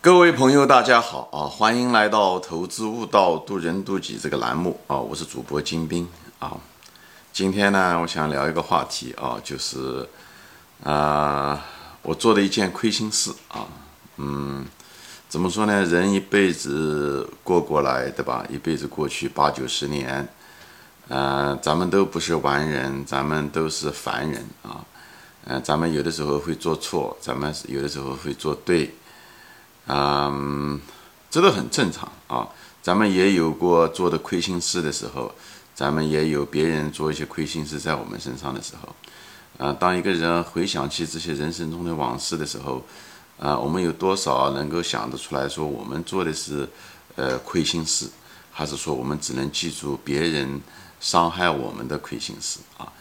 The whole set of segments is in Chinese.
各位朋友，大家好啊！欢迎来到《投资悟道，渡人渡己》这个栏目啊！我是主播金兵啊。今天呢，我想聊一个话题啊，就是啊，我做的一件亏心事啊。嗯，怎么说呢？人一辈子过过来，对吧？一辈子过去八九十年，呃，咱们都不是完人，咱们都是凡人啊。嗯，咱们有的时候会做错，咱们有的时候会做对。嗯，这都很正常啊。咱们也有过做的亏心事的时候，咱们也有别人做一些亏心事在我们身上的时候。啊，当一个人回想起这些人生中的往事的时候，啊，我们有多少能够想得出来说我们做的是呃亏心事，还是说我们只能记住别人伤害我们的亏心事啊？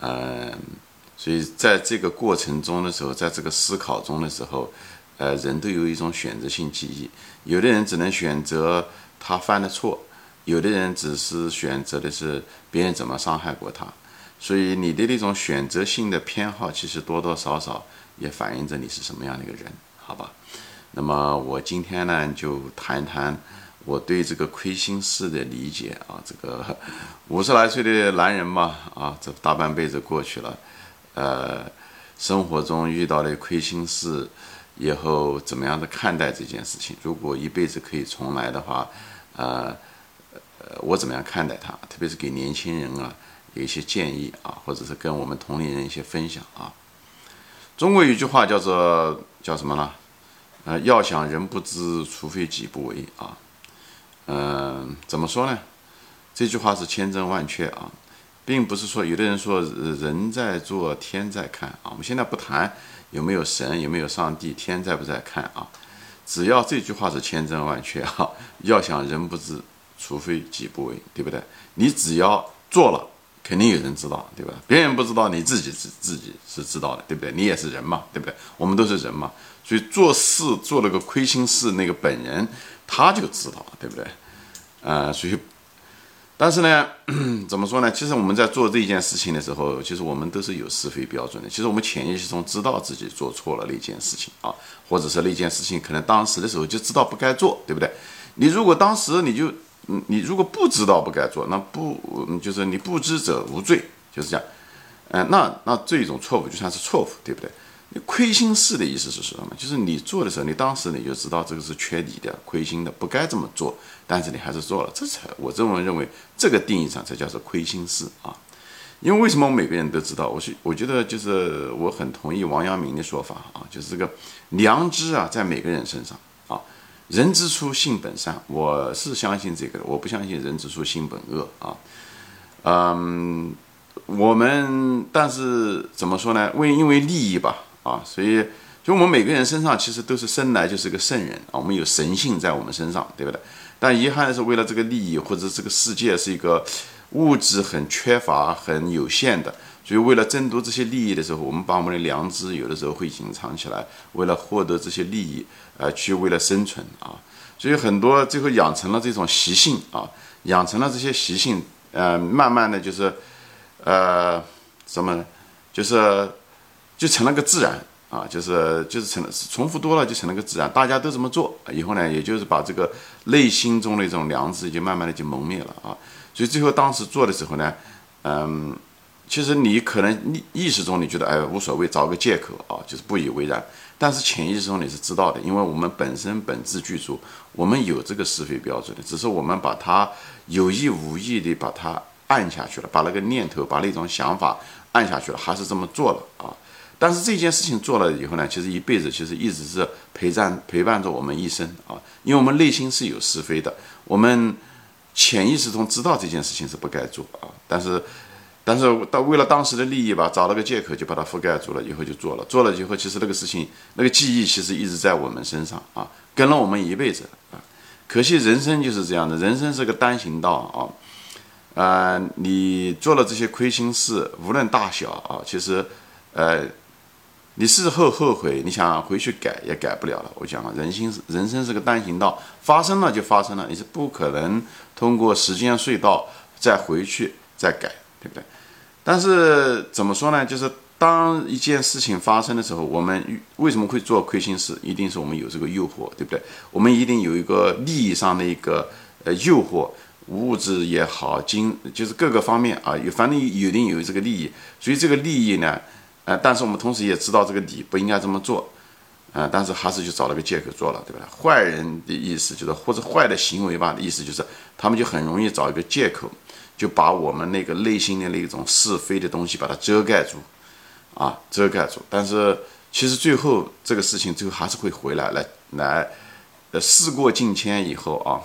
嗯，所以在这个过程中的时候，在这个思考中的时候。呃，人都有一种选择性记忆，有的人只能选择他犯的错，有的人只是选择的是别人怎么伤害过他，所以你的那种选择性的偏好，其实多多少少也反映着你是什么样的一个人，好吧？那么我今天呢，就谈谈我对这个亏心事的理解啊，这个五十来岁的男人嘛，啊，这大半辈子过去了，呃，生活中遇到的亏心事。以后怎么样的看待这件事情？如果一辈子可以重来的话，呃，呃，我怎么样看待它？特别是给年轻人啊，有一些建议啊，或者是跟我们同龄人一些分享啊。中国有句话叫做叫什么呢？呃，要想人不知，除非己不为啊。嗯，怎么说呢？这句话是千真万确啊，并不是说有的人说人在做天在看啊。我们现在不谈。有没有神？有没有上帝？天在不在看啊？只要这句话是千真万确啊！要想人不知，除非己不为，对不对？你只要做了，肯定有人知道，对吧？别人不知道，你自己是自己是知道的，对不对？你也是人嘛，对不对？我们都是人嘛，所以做事做了个亏心事，那个本人他就知道，对不对？呃，所以。但是呢，怎么说呢？其实我们在做这件事情的时候，其实我们都是有是非标准的。其实我们潜意识中知道自己做错了那件事情啊，或者是那件事情可能当时的时候就知道不该做，对不对？你如果当时你就，嗯，你如果不知道不该做，那不就是你不知者无罪，就是这样。嗯，那那这种错误就算是错误，对不对？你亏心事的意思是什么？就是你做的时候，你当时你就知道这个是缺理的、亏心的，不该这么做，但是你还是做了，这才我这么认为，这个定义上才叫做亏心事啊。因为为什么我每个人都知道？我是我觉得就是我很同意王阳明的说法啊，就是这个良知啊，在每个人身上啊。人之初性本善，我是相信这个，我不相信人之初性本恶啊。嗯，我们但是怎么说呢？为因为利益吧。啊，所以就我们每个人身上其实都是生来就是个圣人啊，我们有神性在我们身上，对不对？但遗憾的是，为了这个利益，或者这个世界是一个物质很缺乏、很有限的，所以为了争夺这些利益的时候，我们把我们的良知有的时候会隐藏起来，为了获得这些利益，呃，去为了生存啊，所以很多最后养成了这种习性啊，养成了这些习性，呃，慢慢的就是，呃，什么，就是。就成了个自然啊，就是就是成了重复多了就成了个自然，大家都这么做，以后呢，也就是把这个内心中的一种良知就慢慢的就蒙灭了啊。所以最后当时做的时候呢，嗯，其实你可能意意识中你觉得哎无所谓，找个借口啊，就是不以为然。但是潜意识中你是知道的，因为我们本身本质具足，我们有这个是非标准的，只是我们把它有意无意的把它按下去了，把那个念头把那种想法按下去了，还是这么做了啊。但是这件事情做了以后呢，其实一辈子其实一直是陪伴陪伴着我们一生啊，因为我们内心是有是非的，我们潜意识中知道这件事情是不该做啊，但是但是到为了当时的利益吧，找了个借口就把它覆盖住了，以后就做了，做了以后其实那个事情那个记忆其实一直在我们身上啊，跟了我们一辈子啊，可惜人生就是这样的，人生是个单行道啊，啊，你做了这些亏心事，无论大小啊，其实呃。你事后后悔，你想回去改也改不了了。我讲啊，人心是人生是个单行道，发生了就发生了，你是不可能通过时间隧道再回去再改，对不对？但是怎么说呢？就是当一件事情发生的时候，我们为什么会做亏心事？一定是我们有这个诱惑，对不对？我们一定有一个利益上的一个呃诱惑，物质也好，金就是各个方面啊，有反正有定有这个利益。所以这个利益呢，呃，但是我们同时也知道这个理不应该这么做，呃，但是还是就找了个借口做了，对吧？坏人的意思就是，或者坏的行为吧意思就是，他们就很容易找一个借口，就把我们那个内心的那种是非的东西把它遮盖住。啊，遮盖住，但是其实最后这个事情最后还是会回来，来来，呃，事过境迁以后啊，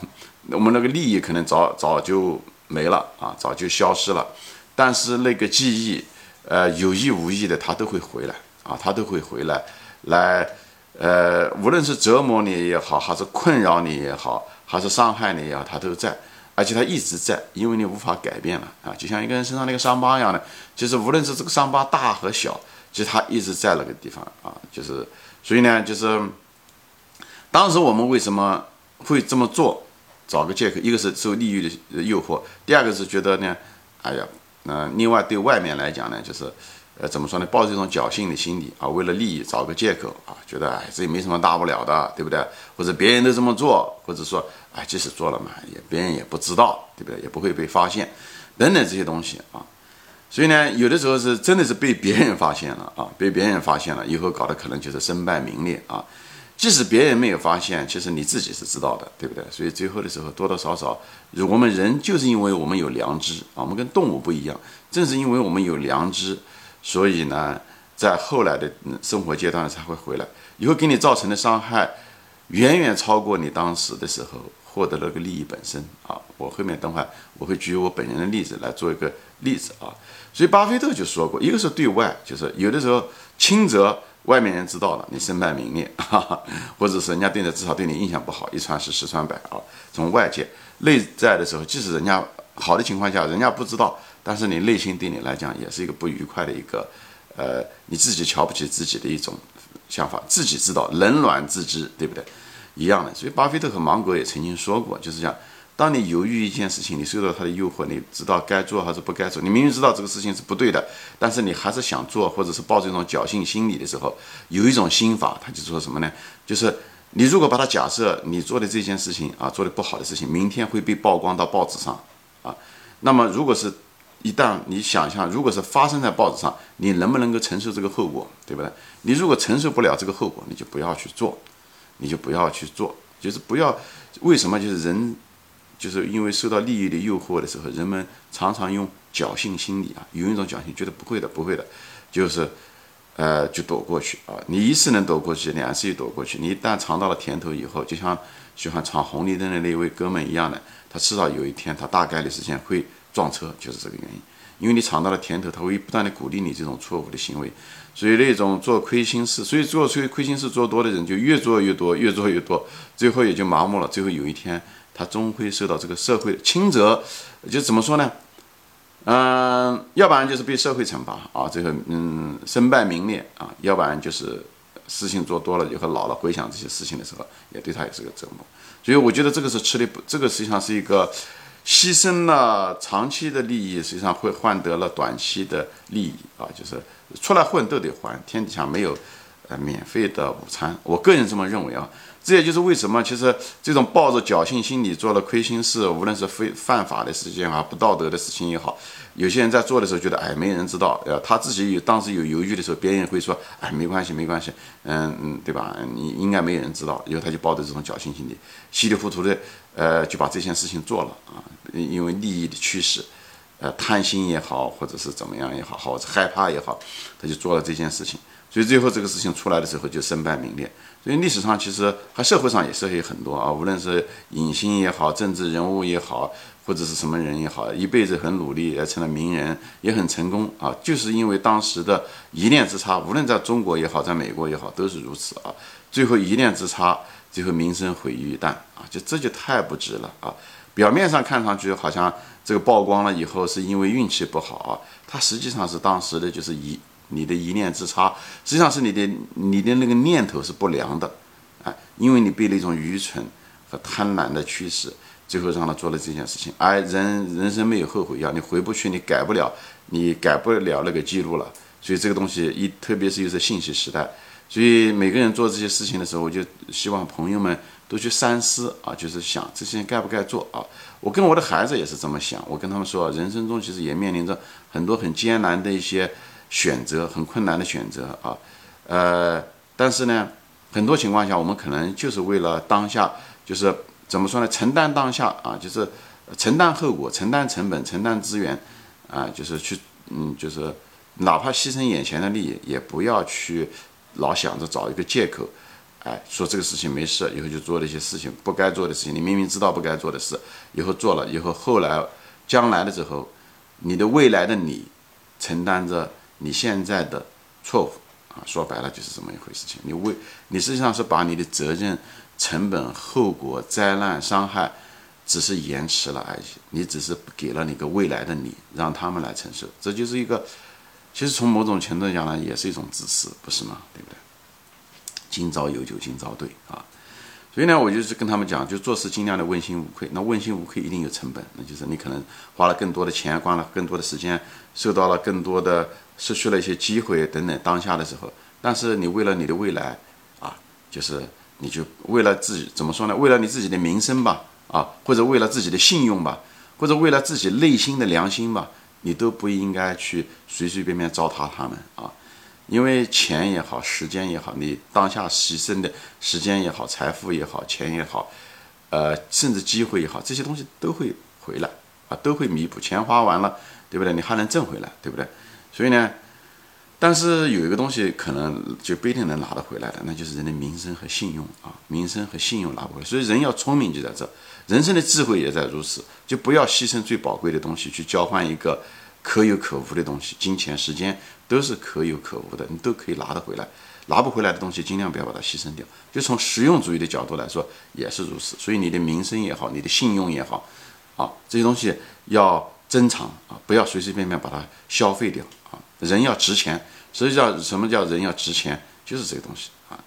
我们那个利益可能早早就没了啊，早就消失了，但是那个记忆，呃，有意无意的它都会回来啊，它都会回来，来，呃，无论是折磨你也好，还是困扰你也好，还是伤害你也好，它都在。而且它一直在，因为你无法改变了啊，就像一个人身上那个伤疤一样的，就是无论是这个伤疤大和小，其实它一直在那个地方啊，就是所以呢，就是当时我们为什么会这么做，找个借口，一个是受利益的诱惑，第二个是觉得呢，哎呀，那另外对外面来讲呢，就是。呃，怎么说呢？抱着一种侥幸的心理啊，为了利益找个借口啊，觉得哎，这也没什么大不了的，对不对？或者别人都这么做，或者说哎，即使做了嘛，也别人也不知道，对不对？也不会被发现，等等这些东西啊。所以呢，有的时候是真的是被别人发现了啊，被别人发现了以后，搞得可能就是身败名裂啊。即使别人没有发现，其实你自己是知道的，对不对？所以最后的时候，多多少少，我们人就是因为我们有良知啊，我们跟动物不一样，正是因为我们有良知。所以呢，在后来的生活阶段才会回来，以后给你造成的伤害，远远超过你当时的时候获得那个利益本身啊！我后面等会我会举我本人的例子来做一个例子啊。所以巴菲特就说过，一个是对外，就是有的时候轻则外面人知道了，你身败名裂，哈哈，或者是人家对你至少对你印象不好，一传十，十传百啊。从外界内在的时候，即使人家好的情况下，人家不知道。但是你内心对你来讲也是一个不愉快的一个，呃，你自己瞧不起自己的一种想法，自己知道冷暖自知，对不对？一样的。所以巴菲特和芒格也曾经说过，就是讲，当你犹豫一件事情，你受到他的诱惑，你知道该做还是不该做，你明明知道这个事情是不对的，但是你还是想做，或者是抱着一种侥幸心理的时候，有一种心法，他就说什么呢？就是你如果把它假设你做的这件事情啊，做的不好的事情，明天会被曝光到报纸上啊，那么如果是一旦你想象，如果是发生在报纸上，你能不能够承受这个后果，对不对？你如果承受不了这个后果，你就不要去做，你就不要去做，就是不要。为什么？就是人，就是因为受到利益的诱惑的时候，人们常常用侥幸心理啊，有一种侥幸，觉得不会的，不会的，就是，呃，就躲过去啊。你一次能躲过去，两次又躲过去。你一旦尝到了甜头以后，就像喜欢闯红绿灯的那位哥们一样的，他迟早有一天，他大概率事件会。撞车就是这个原因，因为你尝到了甜头，他会不断的鼓励你这种错误的行为，所以那种做亏心事，所以做亏亏心事做多的人就越做越多，越做越多，最后也就麻木了。最后有一天，他终会受到这个社会的轻则就怎么说呢？嗯，要不然就是被社会惩罚啊，这个嗯身败名裂啊，要不然就是事情做多了以后老了回想这些事情的时候，也对他也是个折磨。所以我觉得这个是吃力不，这个实际上是一个。牺牲了长期的利益，实际上会换得了短期的利益啊！就是出来混都得还，天底下没有呃免费的午餐。我个人这么认为啊。这也就是为什么，其实这种抱着侥幸心理做了亏心事，无论是非犯法的事情啊，不道德的事情也好，有些人在做的时候觉得，哎，没人知道，呃，他自己有当时有犹豫的时候，别人会说，哎，没关系，没关系，嗯嗯，对吧？你应该没有人知道，以后他就抱着这种侥幸心理，稀里糊涂的，呃，就把这件事情做了啊，因为利益的驱使，呃，贪心也好，或者是怎么样也好，或者害怕也好，他就做了这件事情。所以最后这个事情出来的时候就身败名裂。所以历史上其实和社会上也是有很多啊，无论是影星也好，政治人物也好，或者是什么人也好，一辈子很努力也成了名人，也很成功啊，就是因为当时的一念之差，无论在中国也好，在美国也好，都是如此啊。最后一念之差，最后名声毁于一旦啊，就这就太不值了啊。表面上看上去好像这个曝光了以后是因为运气不好啊，它实际上是当时的就是一。你的一念之差，实际上是你的你的那个念头是不良的，啊，因为你被那种愚蠢和贪婪的驱使，最后让他做了这件事情。而人人生没有后悔药，你回不去，你改不了，你改不了那个记录了。所以这个东西一，特别是又是信息时代，所以每个人做这些事情的时候，我就希望朋友们都去三思啊，就是想这些该不该做啊。我跟我的孩子也是这么想，我跟他们说，人生中其实也面临着很多很艰难的一些选择，很困难的选择啊。呃，但是呢，很多情况下我们可能就是为了当下，就是怎么说呢？承担当下啊，就是承担后果、承担成本、承担资源啊，就是去嗯，就是。哪怕牺牲眼前的利益，也不要去老想着找一个借口，哎，说这个事情没事，以后就做了一些事情不该做的事情。你明明知道不该做的事，以后做了，以后后来将来的时候，你的未来的你承担着你现在的错误啊。说白了就是这么一回事情。你为你实际上是把你的责任、成本、后果、灾难、伤害，只是延迟了而已。你只是给了你个未来的你，让他们来承受，这就是一个。其实从某种程度讲呢，也是一种自私，不是吗？对不对？今朝有酒今朝醉啊！所以呢，我就是跟他们讲，就做事尽量的问心无愧。那问心无愧一定有成本，那就是你可能花了更多的钱，花了更多的时间，受到了更多的，失去了一些机会等等。当下的时候，但是你为了你的未来啊，就是你就为了自己怎么说呢？为了你自己的名声吧，啊，或者为了自己的信用吧，或者为了自己内心的良心吧。你都不应该去随随便便糟蹋他们啊，因为钱也好，时间也好，你当下牺牲的时间也好，财富也好，钱也好，呃，甚至机会也好，这些东西都会回来啊，都会弥补。钱花完了，对不对？你还能挣回来，对不对？所以呢，但是有一个东西可能就不一定能拿得回来的，那就是人的名声和信用啊，名声和信用拿不回来。所以人要聪明就在这。人生的智慧也在如此，就不要牺牲最宝贵的东西去交换一个可有可无的东西，金钱、时间都是可有可无的，你都可以拿得回来。拿不回来的东西，尽量不要把它牺牲掉。就从实用主义的角度来说，也是如此。所以你的名声也好，你的信用也好，啊，这些东西要珍藏啊，不要随随便便把它消费掉啊。人要值钱，所以叫什么叫人要值钱？就是这个东西啊，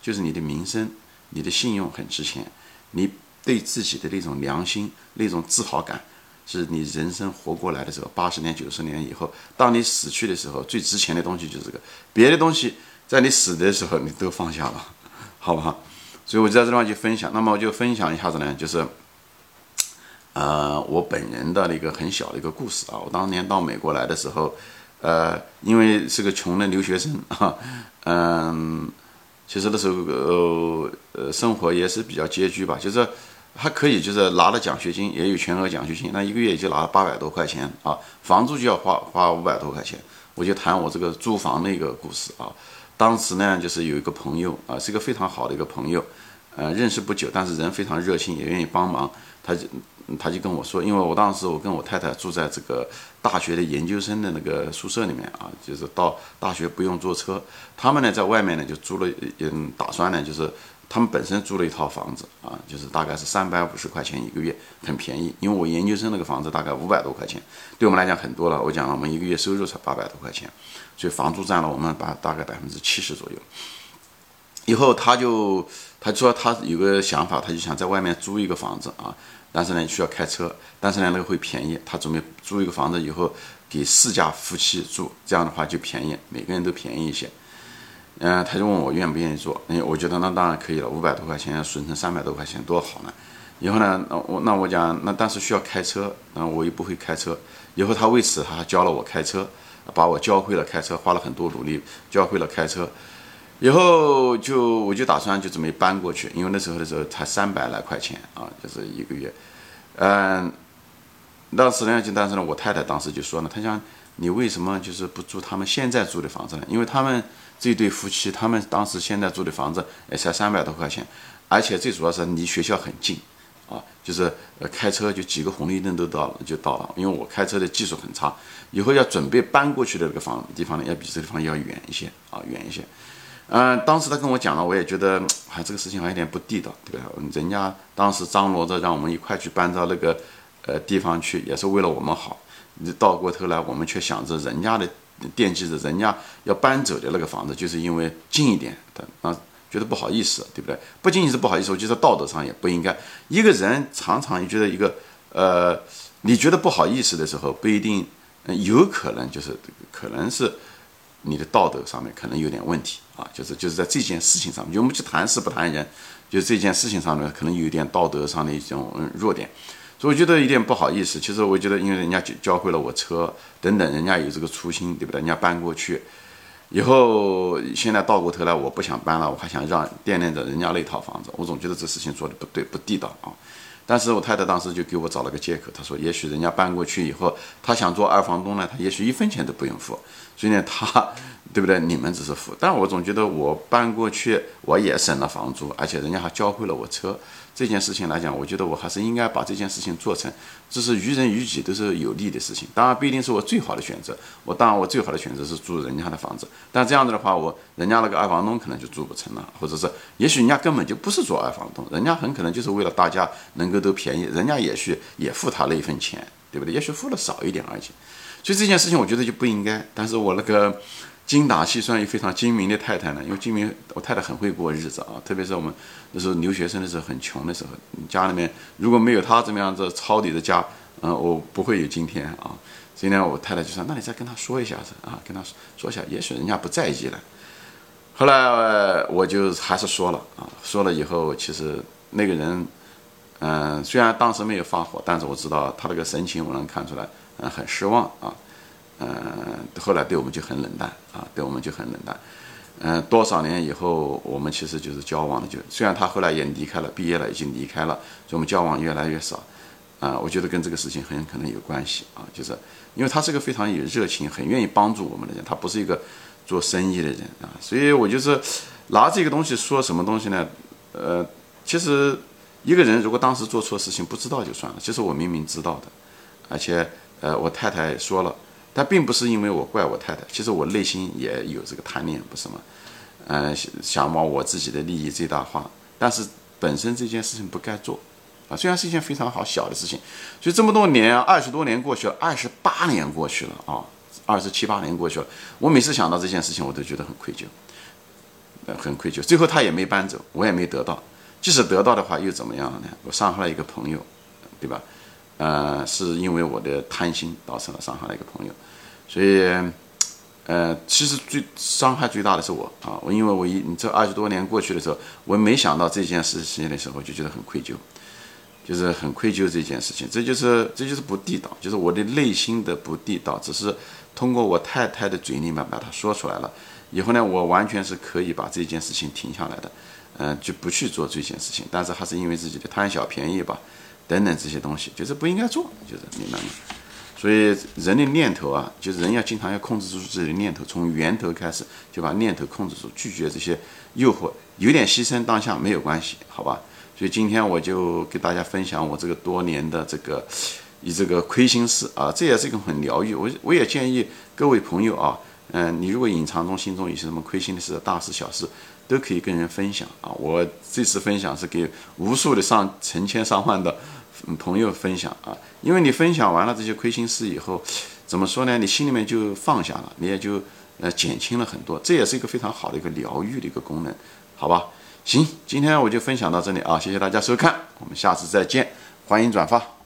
就是你的名声、你的信用很值钱，你。对自己的那种良心、那种自豪感，是你人生活过来的时候，八十年、九十年以后，当你死去的时候，最值钱的东西就是这个。别的东西在你死的时候，你都放下了，好不好？所以我在这地方就分享。那么我就分享一下子呢，就是，呃，我本人的那个很小的一个故事啊。我当年到美国来的时候，呃，因为是个穷的留学生啊，嗯，其实那时候呃，生活也是比较拮据吧，就是。还可以，就是拿了奖学金，也有全额奖学金，那一个月也就拿了八百多块钱啊，房租就要花花五百多块钱。我就谈我这个租房的一个故事啊。当时呢，就是有一个朋友啊，是一个非常好的一个朋友，呃，认识不久，但是人非常热心，也愿意帮忙。他就他就跟我说，因为我当时我跟我太太住在这个大学的研究生的那个宿舍里面啊，就是到大学不用坐车，他们呢在外面呢就租了，嗯，打算呢就是。他们本身租了一套房子啊，就是大概是三百五十块钱一个月，很便宜。因为我研究生那个房子大概五百多块钱，对我们来讲很多了。我讲了我们一个月收入才八百多块钱，所以房租占了我们把大概百分之七十左右。以后他就他说他有个想法，他就想在外面租一个房子啊，但是呢需要开车，但是呢那个会便宜。他准备租一个房子以后给四家夫妻住，这样的话就便宜，每个人都便宜一些。嗯，他就问我愿不愿意做，哎，我觉得那当然可以了，五百多块钱损成三百多块钱多好呢。以后呢，那我那我讲，那但是需要开车，那我又不会开车。以后他为此他还教了我开车，把我教会了开车，花了很多努力教会了开车。以后就我就打算就准备搬过去，因为那时候的时候才三百来块钱啊，就是一个月。嗯，当时呢就但是呢，我太太当时就说呢，她讲你为什么就是不住他们现在住的房子呢？因为他们。这对夫妻，他们当时现在住的房子也才三百多块钱，而且最主要是离学校很近，啊，就是呃开车就几个红绿灯都到了就到了。因为我开车的技术很差，以后要准备搬过去的这个房地方呢，要比这个地方要远一些啊，远一些。嗯，当时他跟我讲了，我也觉得啊这个事情还有点不地道，对吧？人家当时张罗着让我们一块去搬到那个呃地方去，也是为了我们好。你倒过头来，我们却想着人家的。惦记着人家要搬走的那个房子，就是因为近一点的啊，觉得不好意思，对不对？不仅仅是不好意思，我觉得道德上也不应该。一个人常常觉得一个呃，你觉得不好意思的时候，不一定，有可能就是可能是你的道德上面可能有点问题啊，就是就是在这件事情上面，就我们去谈事不谈人，就这件事情上面可能有点道德上的一种弱点，所以我觉得有点不好意思。其实我觉得，因为人家教教会了我车等等，人家有这个初心，对不对？人家搬过去以后，现在倒过头来，我不想搬了，我还想让惦念着人家那套房子，我总觉得这事情做的不对，不地道啊。但是我太太当时就给我找了个借口，她说也许人家搬过去以后，她想做二房东呢，她也许一分钱都不用付，所以呢，她对不对？你们只是付，但我总觉得我搬过去我也省了房租，而且人家还教会了我车。这件事情来讲，我觉得我还是应该把这件事情做成，这是于人于己都是有利的事情。当然不一定是我最好的选择，我当然我最好的选择是租人家的房子，但这样子的话，我人家那个二房东可能就住不成了，或者是也许人家根本就不是做二房东，人家很可能就是为了大家能够都便宜，人家也许也付他那一份钱，对不对？也许付的少一点而已。所以这件事情我觉得就不应该。但是我那个。精打细算又非常精明的太太呢，因为精明，我太太很会过日子啊，特别是我们那时候留学生的时候很穷的时候，家里面如果没有她这么样子抄底的家，嗯，我不会有今天啊。所以呢，我太太就说：“那你再跟他说一下子啊，跟他说说一下，也许人家不在意了。”后来我就还是说了啊，说了以后，其实那个人，嗯，虽然当时没有发火，但是我知道他那个神情，我能看出来，嗯，很失望啊。嗯，后来对我们就很冷淡啊，对我们就很冷淡。嗯，多少年以后，我们其实就是交往的，就虽然他后来也离开了，毕业了，已经离开了，所以我们交往越来越少。啊，我觉得跟这个事情很可能有关系啊，就是因为他是个非常有热情、很愿意帮助我们的人，他不是一个做生意的人啊，所以我就是拿这个东西说什么东西呢？呃，其实一个人如果当时做错事情不知道就算了，其实我明明知道的，而且呃，我太太说了。但并不是因为我怪我太太，其实我内心也有这个贪念，不是吗？嗯，想把我自己的利益最大化，但是本身这件事情不该做，啊，虽然是一件非常好小的事情，所以这么多年，二十多年过去了，二十八年过去了啊，二十七八年过去了，我每次想到这件事情，我都觉得很愧疚，很愧疚。最后他也没搬走，我也没得到，即使得到的话，又怎么样呢？我伤害了一个朋友，对吧？呃，是因为我的贪心导致了伤害了一个朋友，所以，呃，其实最伤害最大的是我啊，我因为我一这二十多年过去的时候，我没想到这件事情的时候，就觉得很愧疚，就是很愧疚这件事情，这就是这就是不地道，就是我的内心的不地道，只是通过我太太的嘴里面把它说出来了，以后呢，我完全是可以把这件事情停下来的，嗯，就不去做这件事情，但是还是因为自己的贪小便宜吧。等等这些东西，就是不应该做，就是明白吗？所以人的念头啊，就是人要经常要控制住自己的念头，从源头开始就把念头控制住，拒绝这些诱惑，有点牺牲当下没有关系，好吧？所以今天我就给大家分享我这个多年的这个以这个亏心事啊，这也是一个很疗愈。我我也建议各位朋友啊，嗯，你如果隐藏中心中有些什么亏心的事，大事小事。都可以跟人分享啊！我这次分享是给无数的上成千上万的朋友分享啊！因为你分享完了这些亏心事以后，怎么说呢？你心里面就放下了，你也就呃减轻了很多。这也是一个非常好的一个疗愈的一个功能，好吧？行，今天我就分享到这里啊！谢谢大家收看，我们下次再见，欢迎转发。